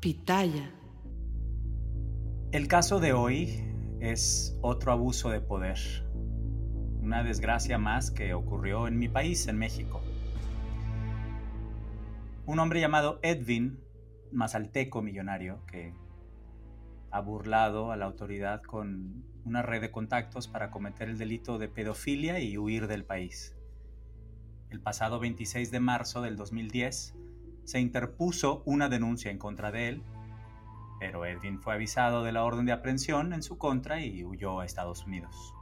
Pitaya. El caso de hoy es otro abuso de poder. Una desgracia más que ocurrió en mi país, en México. Un hombre llamado Edwin, mazalteco millonario, que ha burlado a la autoridad con una red de contactos para cometer el delito de pedofilia y huir del país. El pasado 26 de marzo del 2010 se interpuso una denuncia en contra de él, pero Edwin fue avisado de la orden de aprehensión en su contra y huyó a Estados Unidos.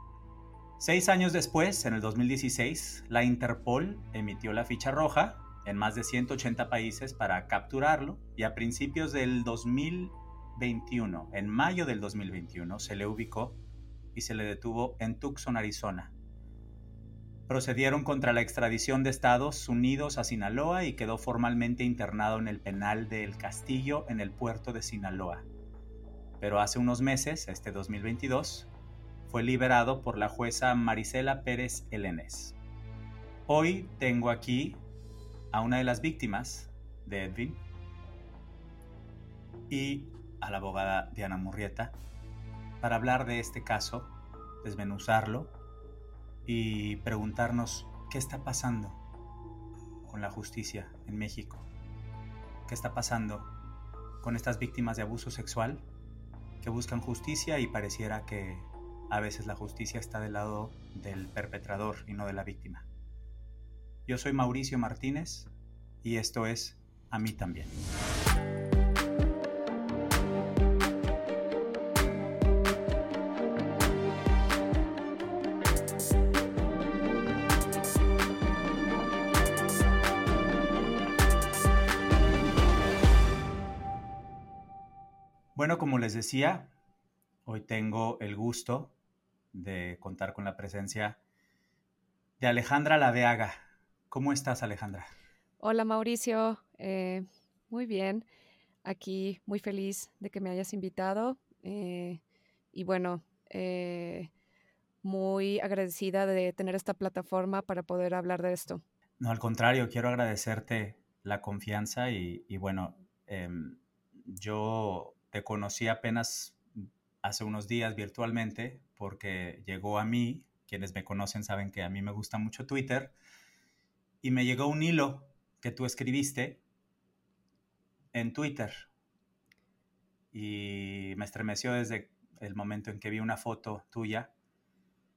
Seis años después, en el 2016, la Interpol emitió la ficha roja en más de 180 países para capturarlo y a principios del 2021, en mayo del 2021, se le ubicó y se le detuvo en Tucson, Arizona. Procedieron contra la extradición de Estados Unidos a Sinaloa y quedó formalmente internado en el penal de El Castillo en el puerto de Sinaloa. Pero hace unos meses, este 2022, fue liberado por la jueza Marisela Pérez Elenes. Hoy tengo aquí a una de las víctimas de Edwin y a la abogada Diana Murrieta para hablar de este caso, desmenuzarlo y preguntarnos qué está pasando con la justicia en México, qué está pasando con estas víctimas de abuso sexual que buscan justicia y pareciera que a veces la justicia está del lado del perpetrador y no de la víctima. Yo soy Mauricio Martínez y esto es A mí también. Bueno, como les decía, hoy tengo el gusto de contar con la presencia de Alejandra Laveaga. ¿Cómo estás, Alejandra? Hola, Mauricio. Eh, muy bien. Aquí muy feliz de que me hayas invitado. Eh, y bueno, eh, muy agradecida de tener esta plataforma para poder hablar de esto. No, al contrario, quiero agradecerte la confianza y, y bueno, em, yo te conocí apenas hace unos días virtualmente porque llegó a mí, quienes me conocen saben que a mí me gusta mucho Twitter, y me llegó un hilo que tú escribiste en Twitter. Y me estremeció desde el momento en que vi una foto tuya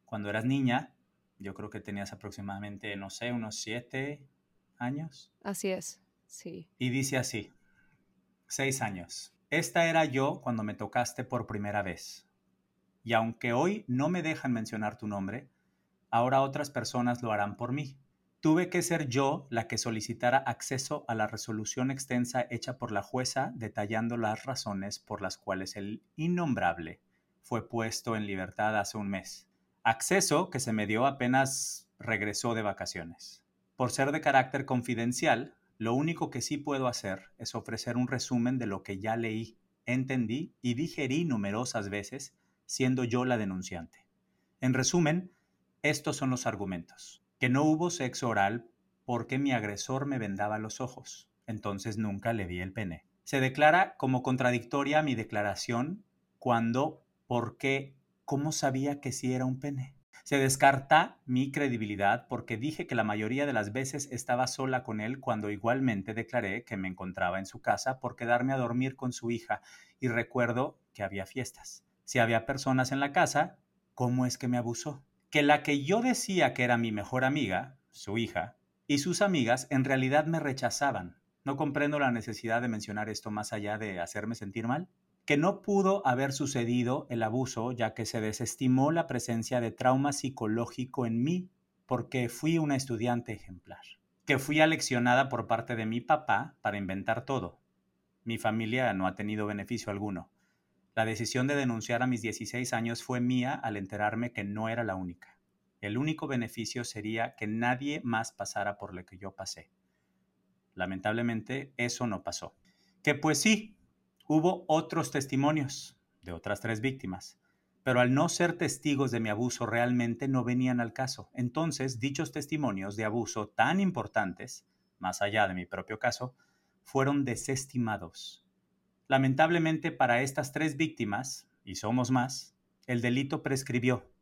cuando eras niña. Yo creo que tenías aproximadamente, no sé, unos siete años. Así es, sí. Y dice así, seis años. Esta era yo cuando me tocaste por primera vez. Y aunque hoy no me dejan mencionar tu nombre, ahora otras personas lo harán por mí. Tuve que ser yo la que solicitara acceso a la resolución extensa hecha por la jueza detallando las razones por las cuales el innombrable fue puesto en libertad hace un mes. Acceso que se me dio apenas regresó de vacaciones. Por ser de carácter confidencial, lo único que sí puedo hacer es ofrecer un resumen de lo que ya leí, entendí y digerí numerosas veces, siendo yo la denunciante. En resumen, estos son los argumentos. Que no hubo sexo oral porque mi agresor me vendaba los ojos, entonces nunca le vi el pene. Se declara como contradictoria mi declaración cuando, ¿por qué? ¿Cómo sabía que sí era un pene? Se descarta mi credibilidad porque dije que la mayoría de las veces estaba sola con él cuando igualmente declaré que me encontraba en su casa por quedarme a dormir con su hija y recuerdo que había fiestas. Si había personas en la casa, ¿cómo es que me abusó? Que la que yo decía que era mi mejor amiga, su hija, y sus amigas en realidad me rechazaban. No comprendo la necesidad de mencionar esto más allá de hacerme sentir mal que no pudo haber sucedido el abuso ya que se desestimó la presencia de trauma psicológico en mí porque fui una estudiante ejemplar, que fui aleccionada por parte de mi papá para inventar todo. Mi familia no ha tenido beneficio alguno. La decisión de denunciar a mis 16 años fue mía al enterarme que no era la única. El único beneficio sería que nadie más pasara por lo que yo pasé. Lamentablemente, eso no pasó. Que pues sí, Hubo otros testimonios de otras tres víctimas, pero al no ser testigos de mi abuso realmente no venían al caso. Entonces, dichos testimonios de abuso tan importantes, más allá de mi propio caso, fueron desestimados. Lamentablemente para estas tres víctimas, y somos más, el delito prescribió.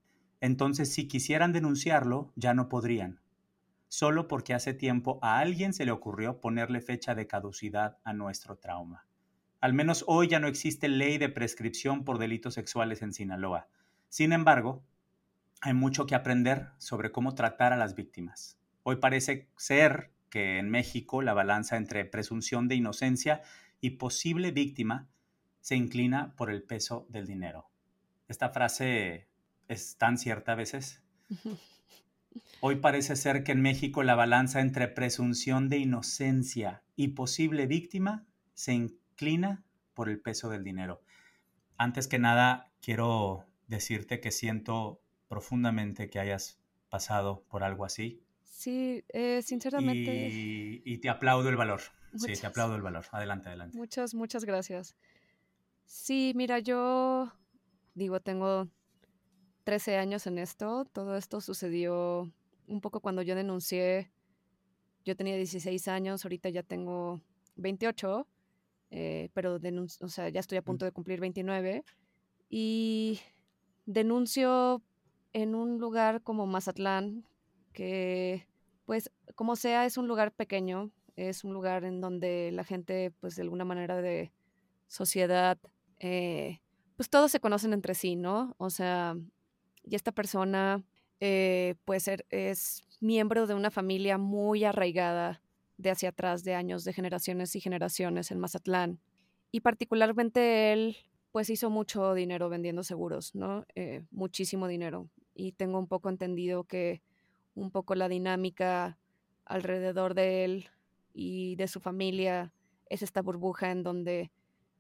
Entonces si quisieran denunciarlo, ya no podrían. Solo porque hace tiempo a alguien se le ocurrió ponerle fecha de caducidad a nuestro trauma. Al menos hoy ya no existe ley de prescripción por delitos sexuales en Sinaloa. Sin embargo, hay mucho que aprender sobre cómo tratar a las víctimas. Hoy parece ser que en México la balanza entre presunción de inocencia y posible víctima se inclina por el peso del dinero. Esta frase es tan cierta a veces. Hoy parece ser que en México la balanza entre presunción de inocencia y posible víctima se inclina por el peso del dinero. Antes que nada, quiero decirte que siento profundamente que hayas pasado por algo así. Sí, eh, sinceramente. Y, te aplaudo el valor. sí, te aplaudo el valor. Adelante, adelante. Muchas, muchas gracias. Sí, mira, yo digo, tengo 13 años en esto. Todo esto sucedió un poco cuando yo denuncié. Yo tenía 16 años, ahorita ya tengo 28, eh, pero o sea, ya estoy a punto de cumplir 29. Y denuncio en un lugar como Mazatlán, que pues como sea es un lugar pequeño, es un lugar en donde la gente pues de alguna manera de sociedad, eh, pues todos se conocen entre sí, ¿no? O sea, y esta persona eh, puede ser, es miembro de una familia muy arraigada de hacia atrás, de años, de generaciones y generaciones en Mazatlán. Y particularmente él, pues hizo mucho dinero vendiendo seguros, ¿no? Eh, muchísimo dinero y tengo un poco entendido que un poco la dinámica alrededor de él y de su familia es esta burbuja en donde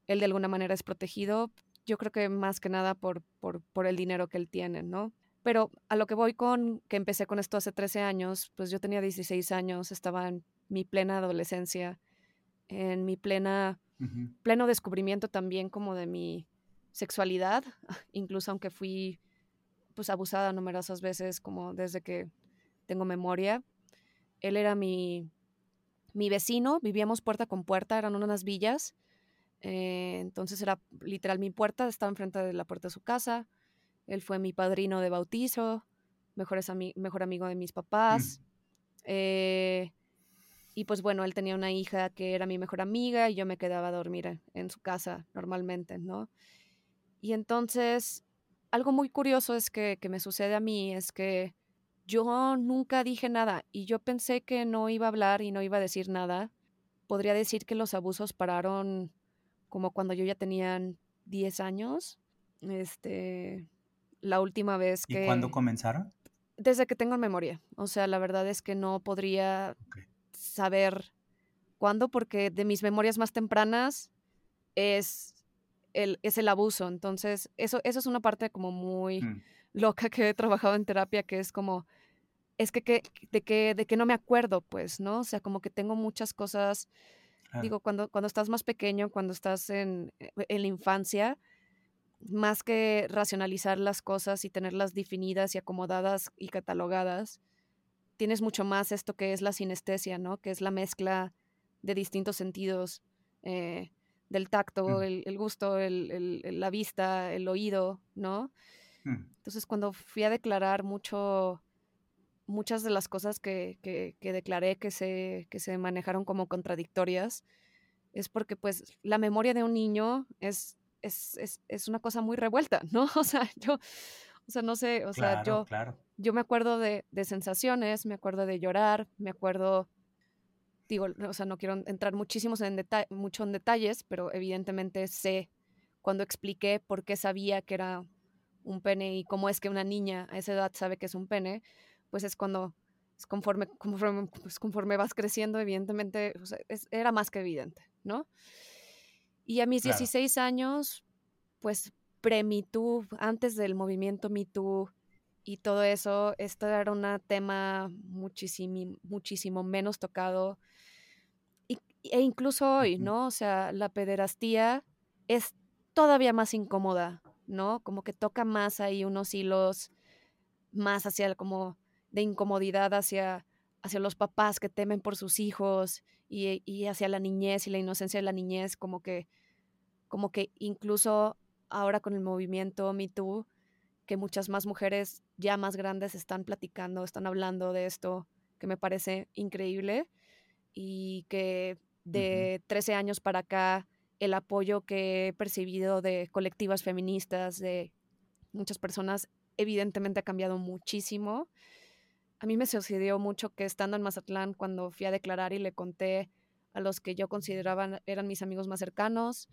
él de alguna manera es protegido, yo creo que más que nada por, por, por el dinero que él tiene, ¿no? Pero a lo que voy con, que empecé con esto hace 13 años, pues yo tenía 16 años, estaba mi plena adolescencia, en mi plena, pleno descubrimiento también como de mi sexualidad, incluso aunque fui pues abusada numerosas veces, como desde que tengo memoria. Él era mi, mi vecino, vivíamos puerta con puerta, eran unas villas. Eh, entonces era literal mi puerta, estaba enfrente de la puerta de su casa. Él fue mi padrino de bautizo, mejor, mejor amigo de mis papás. Eh, y pues bueno, él tenía una hija que era mi mejor amiga y yo me quedaba a dormir en su casa normalmente, ¿no? Y entonces algo muy curioso es que, me sucede a mí es que yo nunca dije nada y yo pensé que no iba a hablar y no iba a decir nada. Podría decir que los abusos pararon como cuando yo ya tenía 10 años. Este, la última vez que... ¿Y cuándo comenzaron? Desde que tengo memoria. O sea, la verdad es que no podría saber cuándo porque de mis memorias más tempranas es es el abuso. Entonces, eso, eso es una parte como muy mm. loca que he trabajado en terapia, que es como, es que, que, de, que, de que no me acuerdo, pues, ¿no? O sea, como que tengo muchas cosas, digo, cuando, cuando estás más pequeño, cuando estás en, eh, en la infancia, más que racionalizar las cosas y tenerlas definidas y acomodadas y catalogadas, tienes mucho más esto que es la sinestesia, ¿no? Que es la mezcla de distintos sentidos. Eh, del tacto, el, gusto, el, la vista, el oído, ¿no? Mm. Entonces, cuando fui a declarar mucho, muchas de las cosas que, que, declaré que se, que se manejaron como contradictorias, es porque pues la memoria de un niño es, es, es, una cosa muy revuelta, ¿no? O sea, yo, o sea, no sé, o sea, yo, yo me acuerdo de, de sensaciones, me acuerdo de llorar, me acuerdo digo, o sea, no quiero entrar muchísimos en mucho en detalles, pero evidentemente sé cuando expliqué por qué sabía que era un pene y cómo es que una niña a esa edad sabe que es un pene, pues es cuando, es conforme, conforme, pues conforme vas creciendo, evidentemente era más que evidente, ¿no? Y a mis 16 años, pues pre-MeToo, antes del movimiento MeToo y todo eso, esto era un tema muchísimo, muchísimo menos tocado e incluso hoy, ¿no? O sea, la pederastía es todavía más incómoda, ¿no? Como que toca más ahí unos hilos más hacia como de incomodidad hacia, hacia los papás que temen por sus hijos y, y, hacia la niñez y la inocencia de la niñez, como que como que incluso ahora con el movimiento Me Too, que muchas más mujeres ya más grandes están platicando, están hablando de esto, que me parece increíble y que de 13 años para acá el apoyo que he percibido de colectivas feministas, de muchas personas, evidentemente ha cambiado muchísimo. A mí me sucedió mucho que estando en Mazatlán, cuando fui a declarar y le conté a los que yo consideraba eran mis amigos más cercanos,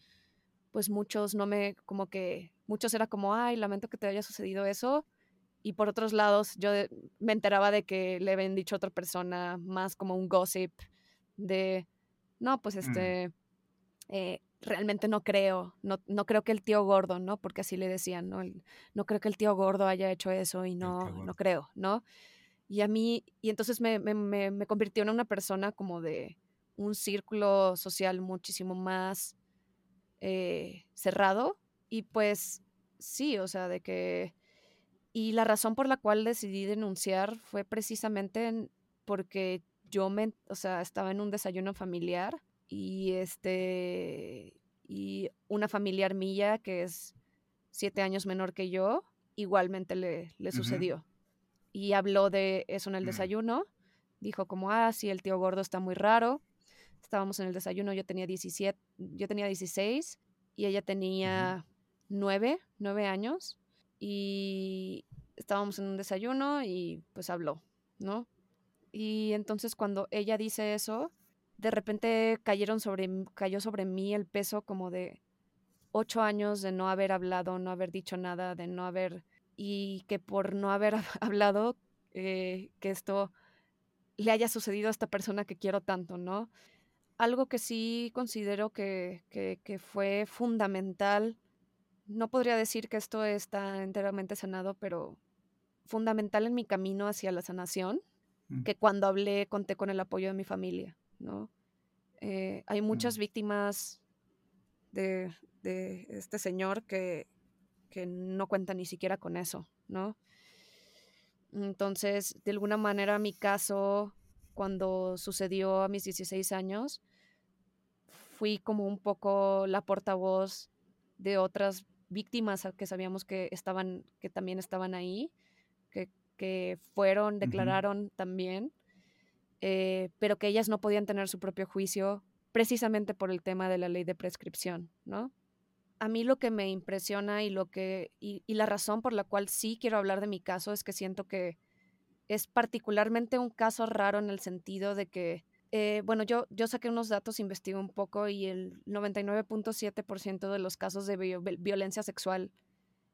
pues muchos no me, como que, muchos era como, ay, lamento que te haya sucedido eso. Y por otros lados, yo me enteraba de que le habían dicho a otra persona más como un gossip de, no, pues mm. este, eh, realmente no creo, no, no, creo que el tío gordo, ¿no? Porque así le decían, ¿no? no creo que el tío gordo haya hecho eso y no, no creo, ¿no? Y a mí, y entonces me, me, me, convirtió en una persona como de un círculo social muchísimo más eh, cerrado. Y pues sí, o sea, de que... Y la razón por la cual decidí denunciar fue precisamente porque yo me, o sea, estaba en un desayuno familiar y este y una familiar mía que es siete años menor que yo igualmente le, le sucedió. Y habló de eso en el mm. desayuno dijo como ah sí el tío gordo está muy raro estábamos en el desayuno yo tenía 17 yo tenía 16 y ella tenía nueve, nueve años y estábamos en un desayuno y pues habló, ¿no? Y entonces cuando ella dice eso, de repente cayeron sobre, cayó sobre mí el peso como de ocho años de no haber hablado, no haber dicho nada, de no haber, y que por no haber hablado, eh, que esto le haya sucedido a esta persona que quiero tanto, ¿no? Algo que sí considero que, que, fue fundamental, no podría decir que esto está enteramente sanado, pero fundamental en mi camino hacia la sanación, mm. que cuando hablé conté con el apoyo de mi familia. ¿no? Eh, hay muchas víctimas de, este señor que, no cuentan ni siquiera con eso, ¿no? Entonces, de alguna manera, mi caso, cuando sucedió a mis 16 años, fui como un poco la portavoz de otras víctimas que sabíamos que estaban, que también estaban ahí, que, fueron, declararon también eh, pero que ellas no podían tener su propio juicio precisamente por el tema de la ley de prescripción, ¿no? A mí lo que me impresiona y lo que y, la razón por la cual sí quiero hablar de mi caso es que siento que es particularmente un caso raro en el sentido de que, eh, bueno, yo, yo saqué unos datos, investigué un poco y el 99.7% de los casos de violencia sexual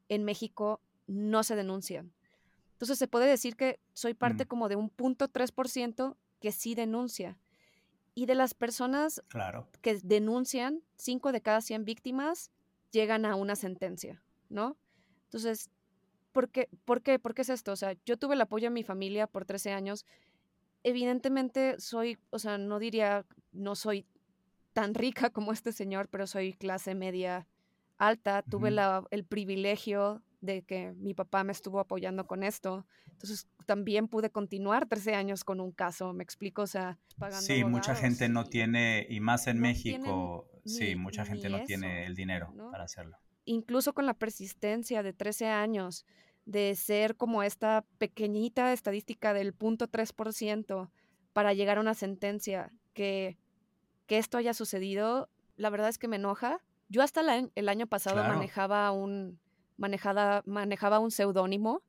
en México no se denuncian. Entonces se puede decir que soy parte mm. como de un punto 3% que sí denuncia. Y de las personas que denuncian, 5 de cada 100 víctimas llegan a una sentencia, ¿no? Entonces, ¿por qué, por, qué, ¿por qué es esto? O sea, yo tuve el apoyo de mi familia por 13 años. Evidentemente soy, o sea, no diría, no soy tan rica como este señor, pero soy clase media alta. Tuve la, el privilegio de que mi papá me estuvo apoyando con esto. Entonces también pude continuar 13 años con un caso, me explico, o sea, pagando. Sí, mucha gente no tiene, y más en México, sí, mucha gente no tiene el dinero para hacerlo. Incluso con la persistencia de 13 años, de ser como esta pequeñita estadística del punto 3% para llegar a una sentencia, que, que esto haya sucedido, la verdad es que me enoja. Yo hasta el año pasado manejaba un, manejada, manejaba un seudónimo.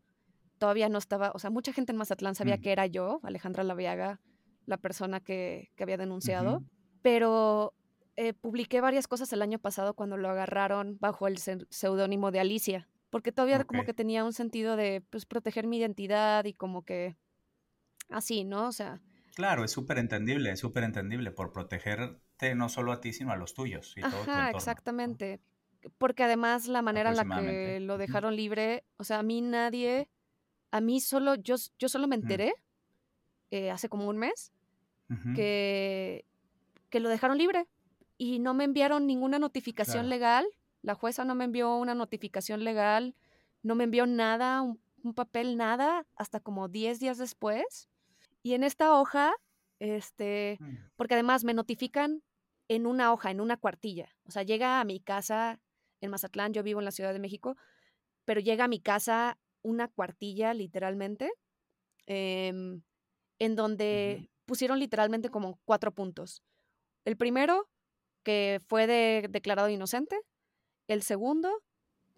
Todavía no estaba, o sea, mucha gente en Mazatlán sabía que era yo, Alejandra Laviaga, la persona que, había denunciado, pero eh, publiqué varias cosas el año pasado cuando lo agarraron bajo el seudónimo de Alicia, porque todavía como que tenía un sentido de pues, proteger mi identidad y como que así, ¿no? O sea... Claro, es súper entendible, es súper entendible por protegerte no solo a ti, sino a los tuyos y todo tu entorno, exactamente porque además la manera en la que lo dejaron libre, o sea, a mí nadie, a mí solo, yo, yo solo me enteré eh, hace como un mes que, que lo dejaron libre y no me enviaron ninguna notificación legal, la jueza no me envió una notificación legal, no me envió nada, un, papel, nada, hasta como 10 días después. Y en esta hoja, este, mm. porque además me notifican en una hoja, en una cuartilla. O sea, llega a mi casa en Mazatlán, yo vivo en la Ciudad de México, pero llega a mi casa una cuartilla literalmente, em, en donde pusieron literalmente como cuatro puntos. El primero, que fue declarado inocente. El segundo,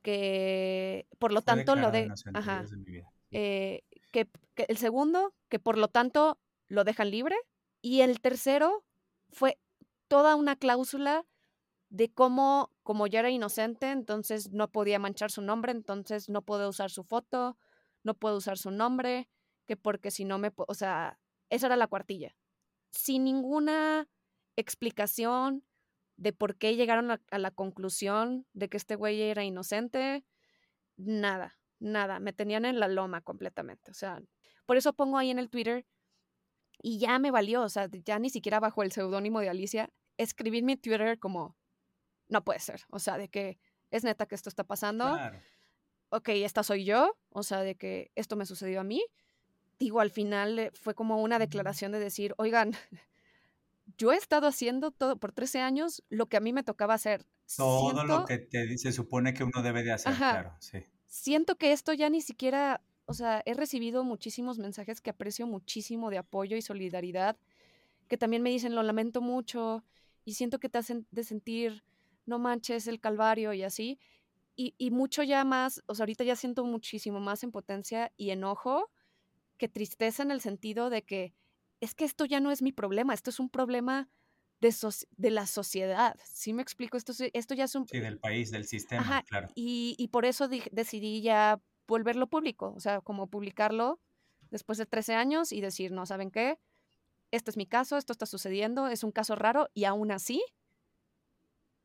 que por lo tanto lo de... Eh, que, el segundo, que por lo tanto lo dejan libre. Y el tercero fue toda una cláusula de cómo, como ya era inocente, entonces no podía manchar su nombre, entonces no puede usar su foto, no puede usar su nombre, que porque si no me, o sea, esa era la cuartilla. Sin ninguna explicación de por qué llegaron a, la conclusión de que este güey era inocente, nada, nada, me tenían en la loma completamente, o sea, por eso pongo ahí en el Twitter y ya me valió, o sea, ya ni siquiera bajo el seudónimo de Alicia, escribir mi Twitter como, no puede ser, o sea, de que es neta que esto está pasando. Ok, esta soy yo, o sea, de que esto me sucedió a mí. Digo, al final eh, fue como una declaración de decir, oigan, yo he estado haciendo todo por 13 años lo que a mí me tocaba hacer. Todo lo que te, se supone que uno debe de hacer, claro, sí. Siento que esto ya ni siquiera, o sea, he recibido muchísimos mensajes que aprecio muchísimo de apoyo y solidaridad, que también me dicen, lo lamento mucho y siento que te hacen de sentir, no manches el calvario y así. Y, y mucho ya más, o sea, ahorita ya siento muchísimo más en potencia y enojo que tristeza en el sentido de que es que esto ya no es mi problema, esto es un problema de, de la sociedad. ¿Sí me explico? Esto, esto ya es un... Sí, del país, del sistema, claro. Y, y por eso decidí ya volverlo público, o sea, como publicarlo después de 13 años y decir, no, ¿saben qué? Este es mi caso, esto está sucediendo, es un caso raro y aún así,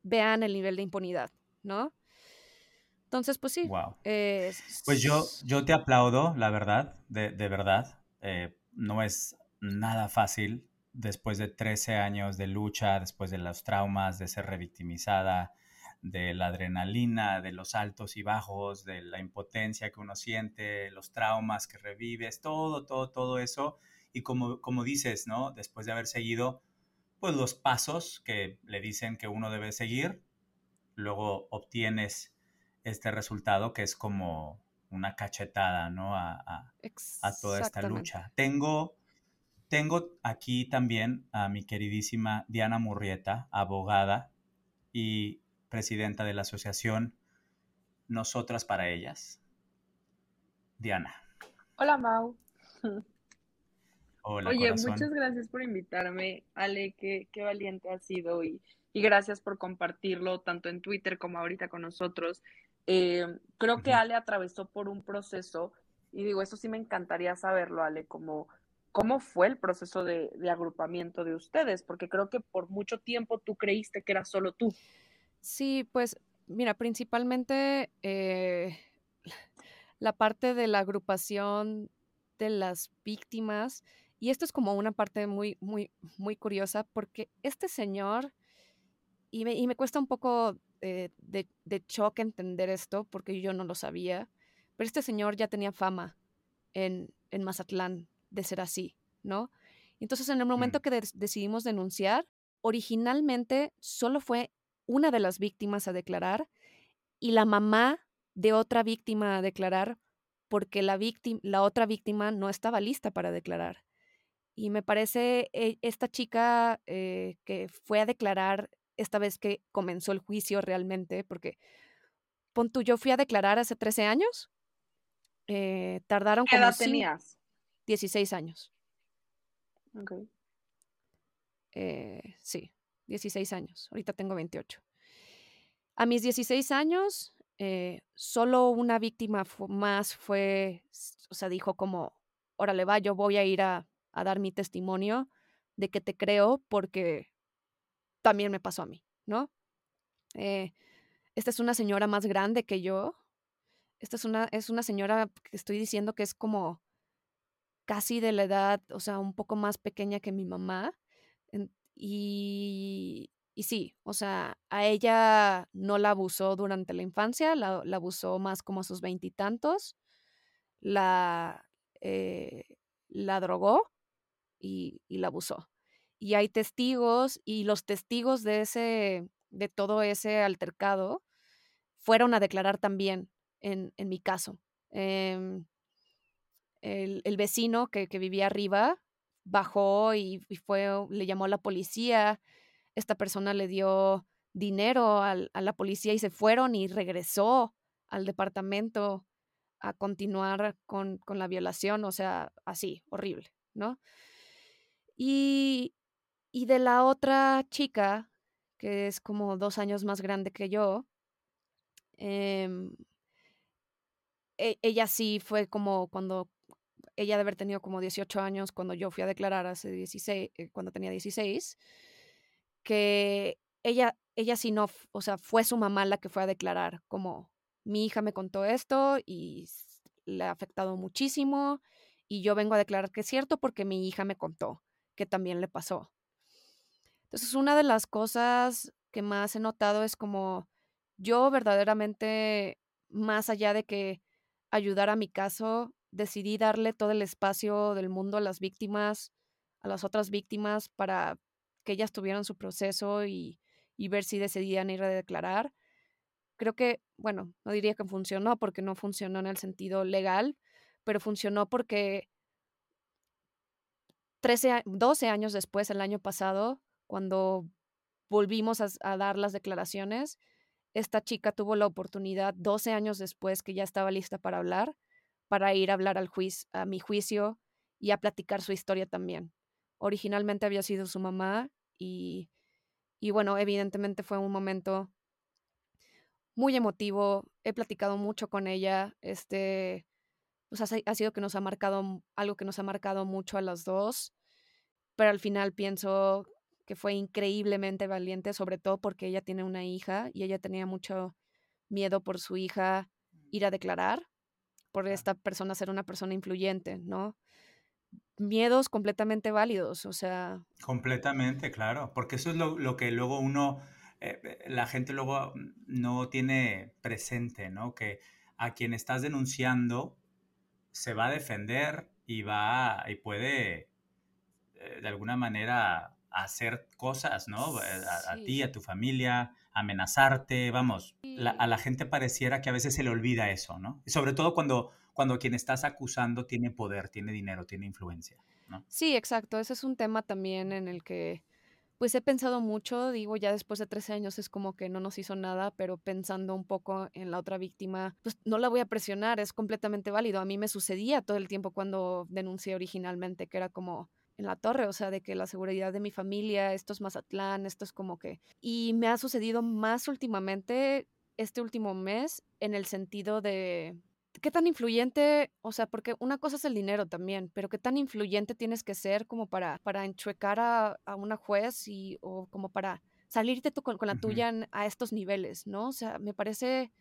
vean el nivel de impunidad, ¿no? Entonces, pues sí. Wow. pues yo, yo te aplaudo, la verdad, de, de verdad. Eh, no es nada fácil después de 13 años de lucha, después de los traumas, de ser revictimizada, de la adrenalina, de los altos y bajos, de la impotencia que uno siente, los traumas que revives, todo, todo, todo eso. Y como, como dices, ¿no? Después de haber seguido, pues los pasos que le dicen que uno debe seguir, luego obtienes este resultado que es como una cachetada, ¿no? A, a toda esta lucha. Tengo tengo aquí también a mi queridísima Diana Murrieta, abogada y presidenta de la asociación Nosotras para Ellas. Diana. Hola, Mau. Hola, Oye, muchas gracias por invitarme, Ale, qué, qué valiente has sido y, y, gracias por compartirlo tanto en Twitter como ahorita con nosotros. Eh, creo que Ale atravesó por un proceso y digo, eso sí me encantaría saberlo, Ale, como ¿Cómo fue el proceso de, agrupamiento de ustedes? Porque creo que por mucho tiempo tú creíste que era solo tú. Sí, pues mira, principalmente eh, la parte de la agrupación de las víctimas, y esto es como una parte muy, muy, muy curiosa, porque este señor, y me, y me cuesta un poco de, de choque entender esto, porque yo no lo sabía, pero este señor ya tenía fama en, en Mazatlán, de ser así, ¿no? Entonces, en el momento que decidimos denunciar, originalmente solo fue una de las víctimas a declarar y la mamá de otra víctima a declarar porque la, la otra víctima no estaba lista para declarar. Y me parece eh, esta chica eh, que fue a declarar esta vez que comenzó el juicio realmente, porque pon tú, yo fui a declarar hace 13 años. Eh, tardaron ¿Qué edad tenías? 16 años. Ok. Eh, sí, 16 años. Ahorita tengo 28. A mis 16 años, eh, solo una víctima más fue, o sea, dijo como, órale va, yo voy a ir a, dar mi testimonio de que te creo porque también me pasó a mí, ¿no? Eh, esta es una señora más grande que yo. Esta es una, es una señora que estoy diciendo que es como casi de la edad, o sea, un poco más pequeña que mi mamá. Y, y sí, o sea, a ella no la abusó durante la infancia, la, abusó más como a sus veintitantos, la, eh, la drogó y, y, la abusó. y hay testigos y los testigos de ese, de todo ese altercado fueron a declarar también en, mi caso. Em, el, vecino que, vivía arriba bajó y, fue, le llamó a la policía. Esta persona le dio dinero a la policía y se fueron y regresó al departamento a continuar con, la violación, o sea, así, horrible, ¿no? Y, y de la otra chica, que es como dos años más grande que yo, em, e, ella sí fue como cuando ella de haber tenido como 18 años cuando yo fui a declarar hace 16, eh, cuando tenía 16, que ella, ella sí no, o sea, fue su mamá la que fue a declarar, como mi hija me contó esto y le ha afectado muchísimo y yo vengo a declarar que es cierto porque mi hija me contó que también le pasó. Entonces, una de las cosas que más he notado es como yo verdaderamente, más allá de que ayudar a mi caso, decidí darle todo el espacio del mundo a las víctimas, a las otras víctimas, para que ellas tuvieran su proceso y, ver si decidían ir a declarar. Creo que, bueno, no diría que funcionó porque no funcionó en el sentido legal, pero funcionó porque 13, 12 años después, el año pasado, cuando volvimos a, dar las declaraciones, esta chica tuvo la oportunidad 12 años después que ya estaba lista para hablar, para ir a hablar al juicio, a mi juicio y a platicar su historia también. Originalmente había sido su mamá y, y bueno, evidentemente fue un momento muy emotivo. He platicado mucho con ella. Este, pues ha, ha sido que nos ha marcado algo que nos ha marcado mucho a las dos. Pero al final pienso que fue increíblemente valiente, sobre todo porque ella tiene una hija y ella tenía mucho miedo por su hija ir a declarar, por esta persona ser una persona influyente, ¿no? Miedos completamente válidos, o sea... Completamente, claro, porque eso es lo, que luego uno, eh, eh, la gente luego no tiene presente, ¿no? Que a quien estás denunciando se va a defender y va y puede eh, de alguna manera hacer cosas, ¿no? A, ti, a tu familia, amenazarte, vamos, a la gente pareciera que a veces se le olvida eso, ¿no? sobre todo cuando, cuando quien estás acusando tiene poder, tiene dinero, tiene influencia, ¿no? Sí, exacto, ese es un tema también en el que pues he pensado mucho, digo, ya después de 13 años es como que no nos hizo nada, pero pensando un poco en la otra víctima, pues no la voy a presionar, es completamente válido. A mí me sucedía todo el tiempo cuando denuncié originalmente, que era como, en la torre, o sea, de que la seguridad de mi familia, esto es Mazatlán, esto es como que... Y me ha sucedido más últimamente, este último mes, en el sentido de... ¿Qué tan influyente, o sea, porque una cosa es el dinero también, pero qué tan influyente tienes que ser como para, para enchuecar a, a una juez y, o como para salirte tú con, la tuya a estos niveles, ¿no? O sea, me parece,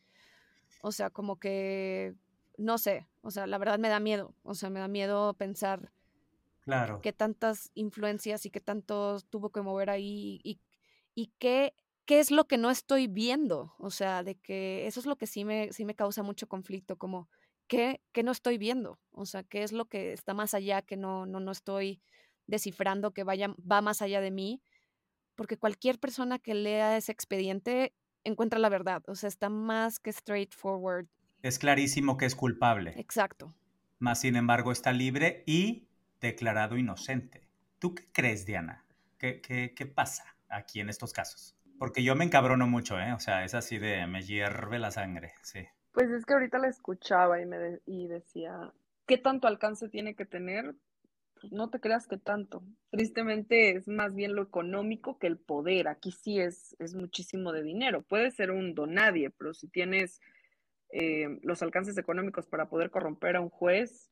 o sea, como que, no sé, o sea, la verdad me da miedo, o sea, me da miedo pensar Claro. qué tantas influencias y qué tanto tuvo que mover ahí y, y qué, qué es lo que no estoy viendo. O sea, de que eso es lo que sí me, sí me causa mucho conflicto, como ¿qué, qué no estoy viendo? O sea, qué es lo que está más allá que no, no, no estoy descifrando, que vaya, va más allá de mí. Porque cualquier persona que lea ese expediente encuentra la verdad. O sea, está más que straightforward. Es clarísimo que es culpable. Exacto. Más sin embargo está libre y declarado inocente. ¿Tú qué crees, Diana? ¿Qué, qué, pasa aquí en estos casos? Porque yo me encabrono mucho, ¿eh? O sea, es así de me hierve la sangre, sí. Pues es que ahorita la escuchaba y me y decía, ¿qué tanto alcance tiene que tener? Pues no te creas que tanto. Tristemente es más bien lo económico que el poder. Aquí sí es, es muchísimo de dinero. Puede ser un donadie, pero si tienes eh, los alcances económicos para poder corromper a un juez,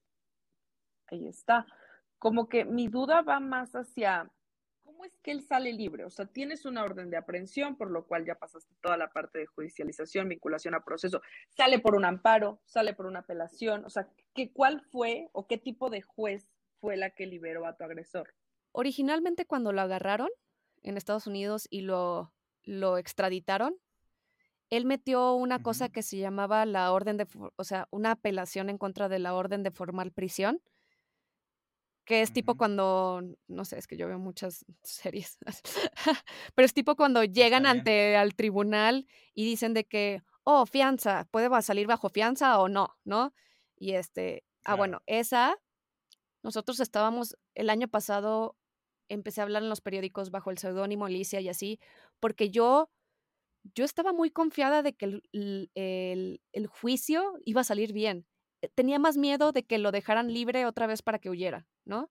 ahí está como que mi duda va más hacia cómo es que él sale libre. O sea, tienes una orden de aprehensión, por lo cual ya pasaste toda la parte de judicialización, vinculación a proceso, sale por un amparo, sale por una apelación. O sea, ¿qué, ¿cuál fue o qué tipo de juez fue la que liberó a tu agresor? Originalmente cuando lo agarraron en Estados Unidos y lo, lo extraditaron, él metió una cosa que se llamaba la orden de, o sea, una apelación en contra de la orden de formal prisión, que es tipo cuando, no sé, es que yo veo muchas series, pero es tipo cuando llegan ante al tribunal y dicen de que, oh, fianza, puede salir bajo fianza o no, ¿no? Y este, ah, bueno, esa, nosotros estábamos, el año pasado empecé a hablar en los periódicos bajo el seudónimo Alicia y así, porque yo, yo estaba muy confiada de que el, el juicio iba a salir bien. Eh, tenía más miedo de que lo dejaran libre otra vez para que huyera, ¿no?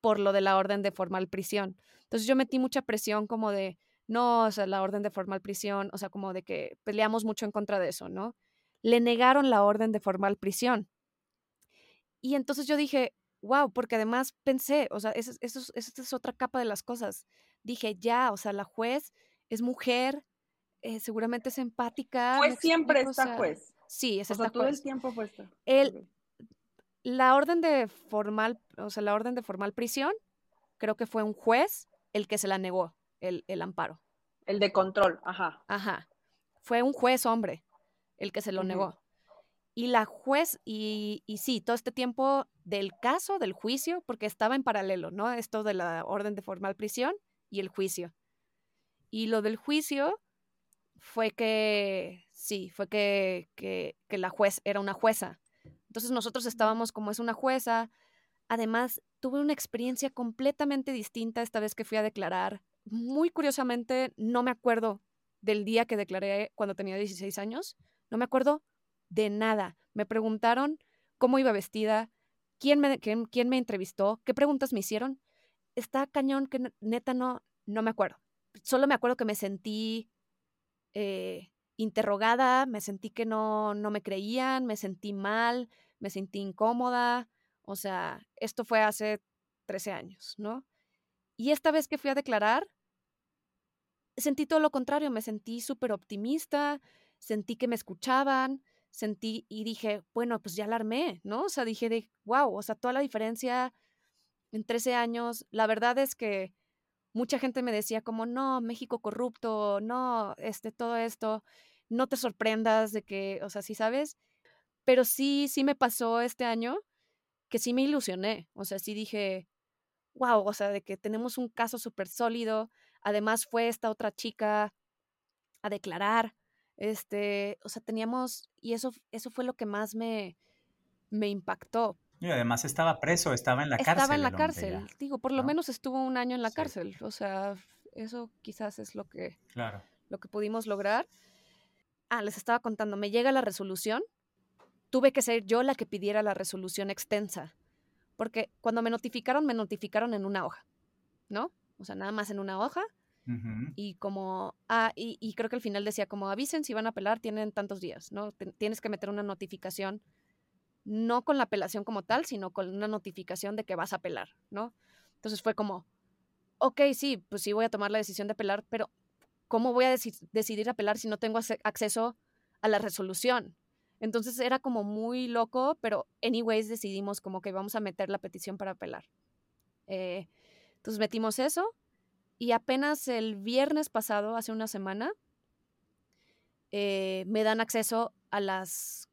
Por lo de la orden de formal prisión. Entonces yo metí mucha presión como de, no, o sea, la orden de formal prisión, o sea, como de que peleamos mucho en contra de eso, ¿no? Le negaron la orden de formal prisión. Y entonces yo dije, wow, porque además pensé, o sea, esa es otra capa de las cosas. Dije, ya, o sea, la juez es mujer, eh, seguramente es empática. Pues siempre está juez. Sí, es o sea, todo el tiempo puesto. El, la orden de formal, o sea, la orden de formal prisión, creo que fue un juez el que se la negó, el, amparo. El de control, ajá. Ajá. Fue un juez hombre el que se lo negó. Y la juez, y, y, sí, todo este tiempo del caso, del juicio, porque estaba en paralelo, ¿no? Esto de la orden de formal prisión y el juicio. Y lo del juicio fue que Sí, fue que, que, la juez era una jueza. Entonces nosotros estábamos como es una jueza. Además, tuve una experiencia completamente distinta esta vez que fui a declarar. Muy curiosamente, no me acuerdo del día que declaré cuando tenía 16 años. No me acuerdo de nada. Me preguntaron cómo iba vestida, quién me, quién, quién me entrevistó, qué preguntas me hicieron. Está cañón que neta no, no me acuerdo. Solo me acuerdo que me sentí eh, interrogada, me sentí que no, no me creían, me sentí mal, me sentí incómoda. O sea, esto fue hace 13 años, ¿no? Y esta vez que fui a declarar, sentí todo lo contrario, me sentí súper optimista, sentí que me escuchaban, sentí y dije, bueno, pues ya la armé, ¿no? O sea, dije de, wow, o sea, toda la diferencia en 13 años, la verdad es que mucha gente me decía como, no, México corrupto, no, este, todo esto, no te sorprendas de que, o sea, sí sabes, pero sí, sí me pasó este año que sí me ilusioné, o sea, sí dije, wow, o sea, de que tenemos un caso súper sólido, además fue esta otra chica a declarar, este, o sea, teníamos, y eso, eso fue lo que más me, me impactó, y además estaba preso, estaba en la cárcel. Estaba en la cárcel, digo, por lo menos estuvo un año en la cárcel. O sea, eso quizás es lo que, claro. lo que pudimos lograr. Ah, les estaba contando, me llega la resolución. Tuve que ser yo la que pidiera la resolución extensa. Porque cuando me notificaron, me notificaron en una hoja, ¿no? O sea, nada más en una hoja. Y como, ah, y, y, creo que al final decía, como avisen si van a apelar, tienen tantos días, ¿no? tienes que meter una notificación no con la apelación como tal, sino con una notificación de que vas a apelar, ¿no? Entonces fue como, ok, sí, pues sí voy a tomar la decisión de apelar, pero ¿cómo voy a decidir apelar si no tengo acceso a la resolución? Entonces era como muy loco, pero anyways decidimos como que vamos a meter la petición para apelar. Eh, entonces metimos eso y apenas el viernes pasado, hace una semana, eh, me dan acceso a las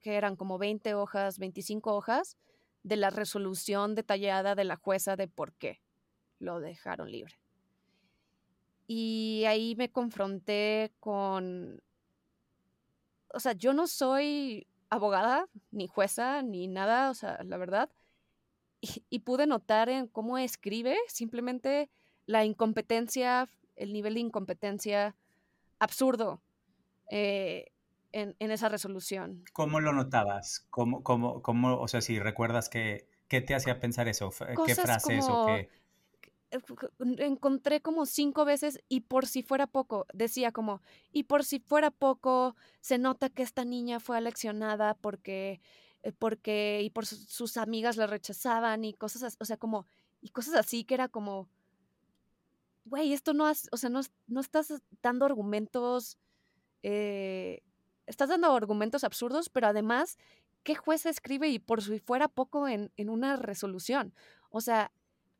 que eran como 20 hojas, 25 hojas, de la resolución detallada de la jueza de por qué lo dejaron libre. Y ahí me confronté con, o sea, yo no soy abogada, ni jueza, ni nada, o sea, la verdad. Y, pude notar en cómo escribe simplemente la incompetencia, el nivel de incompetencia absurdo. Eh, en, esa resolución. ¿Cómo lo notabas? ¿Cómo, cómo, cómo, o sea, si recuerdas que, qué te hacía pensar eso? ¿Qué frases o qué? Eh, encontré como cinco veces y por si fuera poco, decía como, y por si fuera poco, se nota que esta niña fue aleccionada porque, eh, porque, y por sus amigas la rechazaban y cosas así, o sea, como, y cosas así que era como, güey, esto no has, o sea, no, no estás dando argumentos eh, estás dando argumentos absurdos, pero además, ¿qué juez escribe y por si fuera poco en, una resolución? O sea,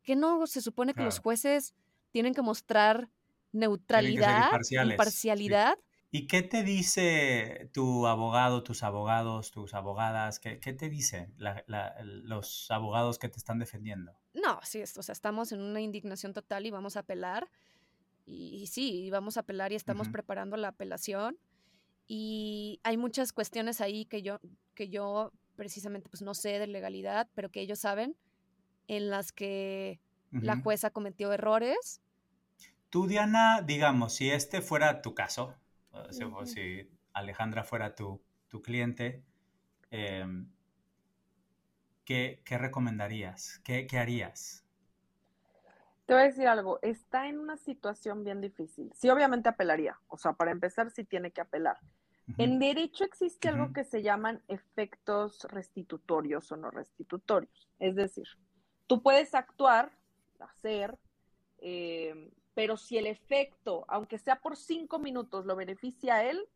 ¿qué no se supone que los jueces tienen que mostrar neutralidad, imparcialidad? ¿Y qué te dice tu abogado, tus abogados, tus abogadas? ¿Qué, qué te dicen los abogados que te están defendiendo? No, sí, o sea, estamos en una indignación total y vamos a apelar. Y, sí, vamos a apelar y estamos preparando la apelación. Y hay muchas cuestiones ahí que yo, que yo precisamente pues no sé de legalidad, pero que ellos saben, en las que la jueza cometió errores. Tú, Diana, digamos, si este fuera tu caso, si Alejandra fuera tu, cliente, em, ¿qué, recomendarías? ¿Qué, harías? Te voy a decir algo, está en una situación bien difícil. Sí, obviamente apelaría. O sea, para empezar, sí tiene que apelar. En derecho existe algo que se llaman efectos restitutorios o no restitutorios. Es decir, tú puedes actuar, hacer, eh, pero si el efecto, aunque sea por cinco minutos, lo beneficia a él,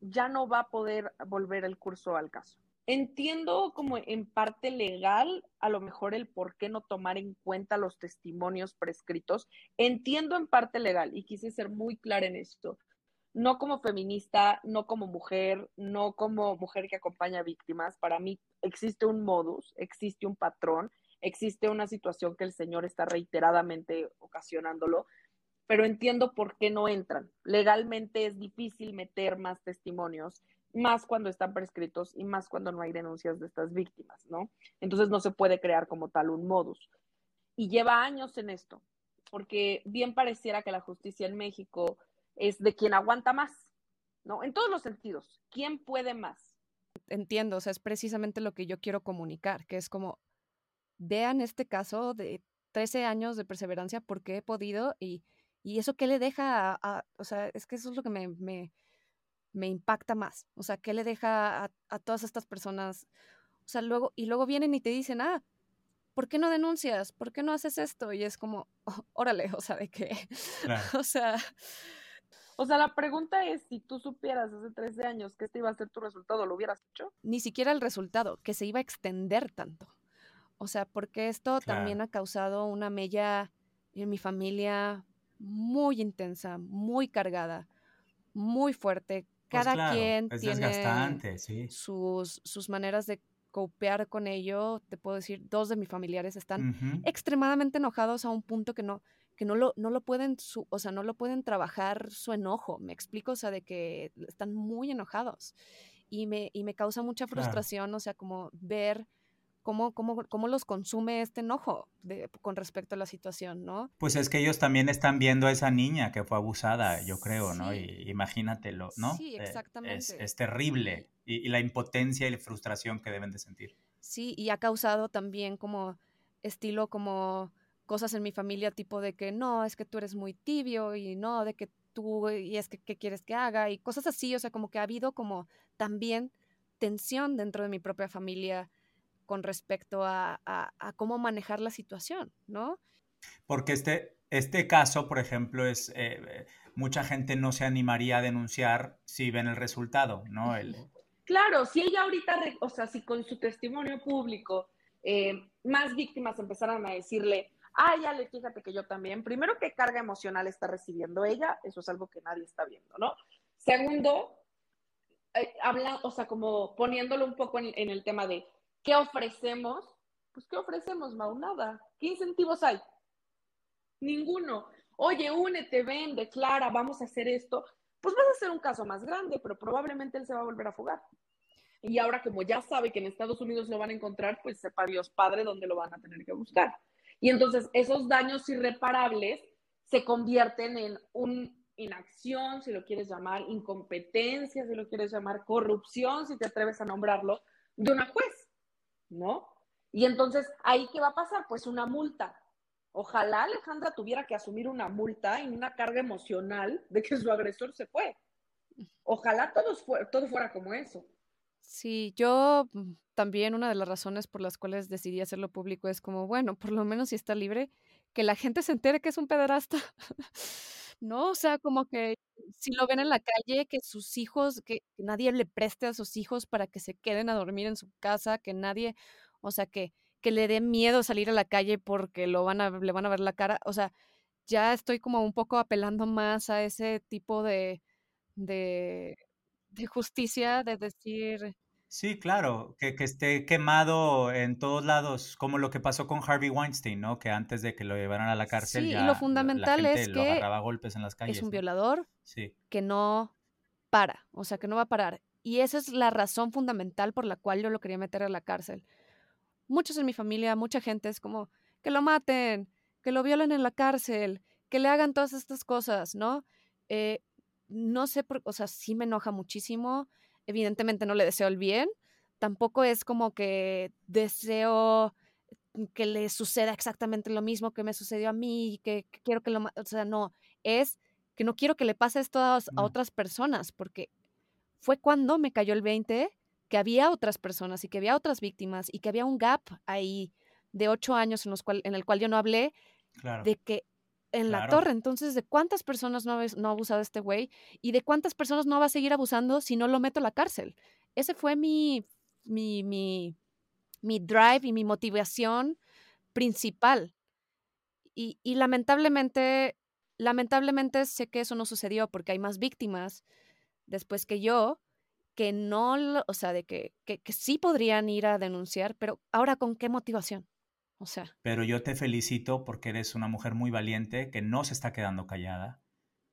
ya no va a poder volver el curso al caso. Entiendo como en parte legal, a lo mejor el por qué no tomar en cuenta los testimonios prescritos. Entiendo en parte legal y quise ser muy clara en esto. No como feminista, no como mujer, no como mujer que acompaña a víctimas. Para mí existe un modus, existe un patrón, existe una situación que el Señor está reiteradamente ocasionándolo pero entiendo por qué no entran. Legalmente es difícil meter más testimonios, más cuando están prescritos y más cuando no hay denuncias de estas víctimas, ¿no? Entonces no se puede crear como tal un modus. Y lleva años en esto, porque bien pareciera que la justicia en México es de quien aguanta más, ¿no? En todos los sentidos, ¿quién puede más? Entiendo, o sea, es precisamente lo que yo quiero comunicar, que es como, vean este caso de 13 años de perseverancia porque he podido y ¿Y eso qué le deja a, o sea, es que eso es lo que me, impacta más. O sea, ¿qué le deja a, todas estas personas? O sea, luego, y luego vienen y te dicen, ah, ¿por qué no denuncias? ¿Por qué no haces esto? Y es como, órale, o sea, ¿de qué? o sea... O sea, la pregunta es, si tú supieras hace 13 años que este iba a ser tu resultado, ¿lo hubieras hecho? Ni siquiera el resultado, que se iba a extender tanto. O sea, porque esto también ha causado una mella en mi familia muy intensa, muy cargada, muy fuerte. Pues Cada quien tiene sus, sus maneras de copear con ello. Te puedo decir, dos de mis familiares están extremadamente enojados a un punto que no, que no lo, no lo pueden, o sea, no lo pueden trabajar su enojo. Me explico, o sea, de que están muy enojados. Y me, y me causa mucha frustración, o sea, como ver cómo, cómo, cómo los consume este enojo de, con respecto a la situación, ¿no? Pues es que ellos también están viendo a esa niña que fue abusada, yo creo, ¿no? Y imagínatelo, ¿no? Sí, eh, exactamente. es, terrible y, la impotencia y la frustración que deben de sentir. Sí, y ha causado también como estilo como cosas en mi familia tipo de que no, es que tú eres muy tibio y no, de que tú, y es que qué quieres que haga y cosas así, o sea, como que ha habido como también tensión dentro de mi propia familia con respecto a, cómo manejar la situación, ¿no? Porque este, este caso, por ejemplo, es eh, mucha gente no se animaría a denunciar si ven el resultado, ¿no? El... Claro, si ella ahorita, o sea, si con su testimonio público eh, más víctimas empezaran a decirle, ay, Ale, fíjate que yo también, primero, ¿qué carga emocional está recibiendo ella? Eso es algo que nadie está viendo, ¿no? Segundo, eh, habla, o sea, como poniéndolo un poco en el tema de, ¿Qué ofrecemos? Pues, ¿qué ofrecemos, Mau? Nada. ¿Qué incentivos hay? Ninguno. Oye, únete, ven, declara, vamos a hacer esto. Pues vas a hacer un caso más grande, pero probablemente él se va a volver a fugar. Y ahora, como ya sabe que en Estados Unidos lo van a encontrar, pues sepa Dios Padre dónde lo van a tener que buscar. Y entonces esos daños irreparables se convierten en una inacción, si lo quieres llamar, incompetencia, si lo quieres llamar, corrupción, si te atreves a nombrarlo, de una juez. ¿No? Y entonces, ¿ahí qué va a pasar? Pues una multa. Ojalá Alejandra tuviera que asumir una multa y una carga emocional de que su agresor se fue. Ojalá todo, todo fuera como eso. Sí, yo mm, también una de las razones por las cuales decidí hacerlo público es como, bueno, por lo menos si está libre, que la gente se entere que es un pederasta. ¿no? O sea, como que si lo ven en la calle, que sus hijos, que nadie le preste a sus hijos para que se queden a dormir en su casa, que nadie, o sea, que, que le dé miedo salir a la calle porque lo van a, le van a ver la cara. O sea, ya estoy como un poco apelando más a ese tipo de, de, de justicia, de decir, Sí, claro, que, que esté quemado en todos lados, como lo que pasó con Harvey Weinstein, ¿no? Que antes de que lo llevaran a la cárcel sí, ya y lo fundamental la gente es lo que agarraba a golpes en las calles. es un ¿no? violador Sí, que no para, o sea, que no va a parar. Y esa es la razón fundamental por la cual yo lo quería meter a la cárcel. Muchos en mi familia, mucha gente es como, que lo maten, que lo violen en la cárcel, que le hagan todas estas cosas, ¿no? Eh, no sé, por, o sea, sí me enoja muchísimo. Evidentemente no le deseo el bien. Tampoco es como que deseo que le suceda exactamente lo mismo que me sucedió a mí que, que quiero que lo... O sea, no, es que no quiero que le pase esto a, No. otras personas, porque fue cuando me cayó el 20 que había otras personas y que había otras víctimas y que había un gap ahí de ocho años en, los cual, en el cual yo no hablé claro. de que en la Claro. torre, entonces, ¿de cuántas personas no, ha- no ha abusado este güey? ¿Y de cuántas personas no va a seguir abusando si no lo meto a la cárcel? Ese fue mi, mi, mi, mi drive y mi motivación principal. Y, y lamentablemente, lamentablemente sé que eso no sucedió porque hay más víctimas después que yo que no, o sea, de que, que, que sí podrían ir a denunciar, pero ahora con qué motivación? Pero yo te felicito porque eres una mujer muy valiente, que no se está quedando callada,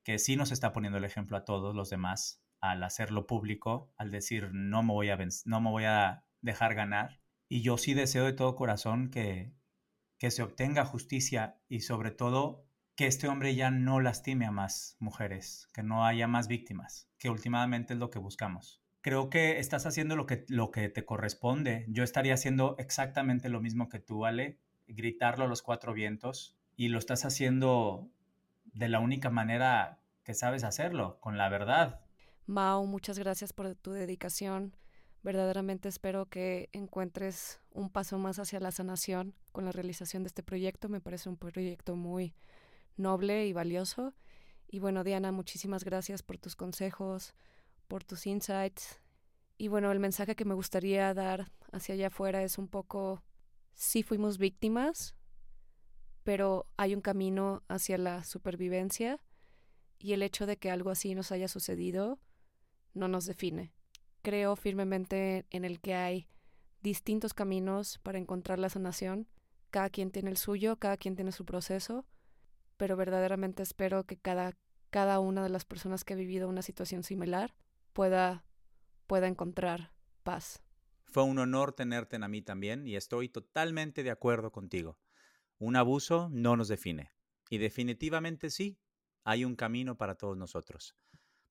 que sí nos está poniendo el ejemplo a todos los demás al hacerlo público, al decir no me voy a, no me voy a dejar ganar. Y yo sí deseo de todo corazón que, que se obtenga justicia y sobre todo que este hombre ya no lastime a más mujeres, que no haya más víctimas, que últimamente es lo que buscamos. Creo que estás haciendo lo que, lo que te corresponde. Yo estaría haciendo exactamente lo mismo que tú, Ale, gritarlo a los cuatro vientos y lo estás haciendo de la única manera que sabes hacerlo, con la verdad. Mau, muchas gracias por tu dedicación. Verdaderamente espero que encuentres un paso más hacia la sanación con la realización de este proyecto. Me parece un proyecto muy noble y valioso. Y bueno, Diana, muchísimas gracias por tus consejos, por tus insights. Y bueno, el mensaje que me gustaría dar hacia allá afuera es un poco, sí fuimos víctimas, pero hay un camino hacia la supervivencia y el hecho de que algo así nos haya sucedido no nos define. Creo firmemente en el que hay distintos caminos para encontrar la sanación. Cada quien tiene el suyo, cada quien tiene su proceso, pero verdaderamente espero que cada, cada una de las personas que ha vivido una situación similar pueda, pueda encontrar paz. Fue un honor tenerte en a mí también y estoy totalmente de acuerdo contigo. Un abuso no nos define. Y definitivamente sí, hay un camino para todos nosotros.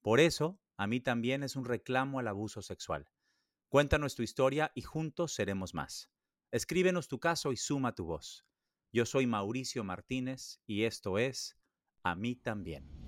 Por eso, a mí también es un reclamo al abuso sexual. Cuéntanos tu historia y juntos seremos más. Escríbenos tu caso y suma tu voz. Yo soy Mauricio Martínez y esto es A mí también.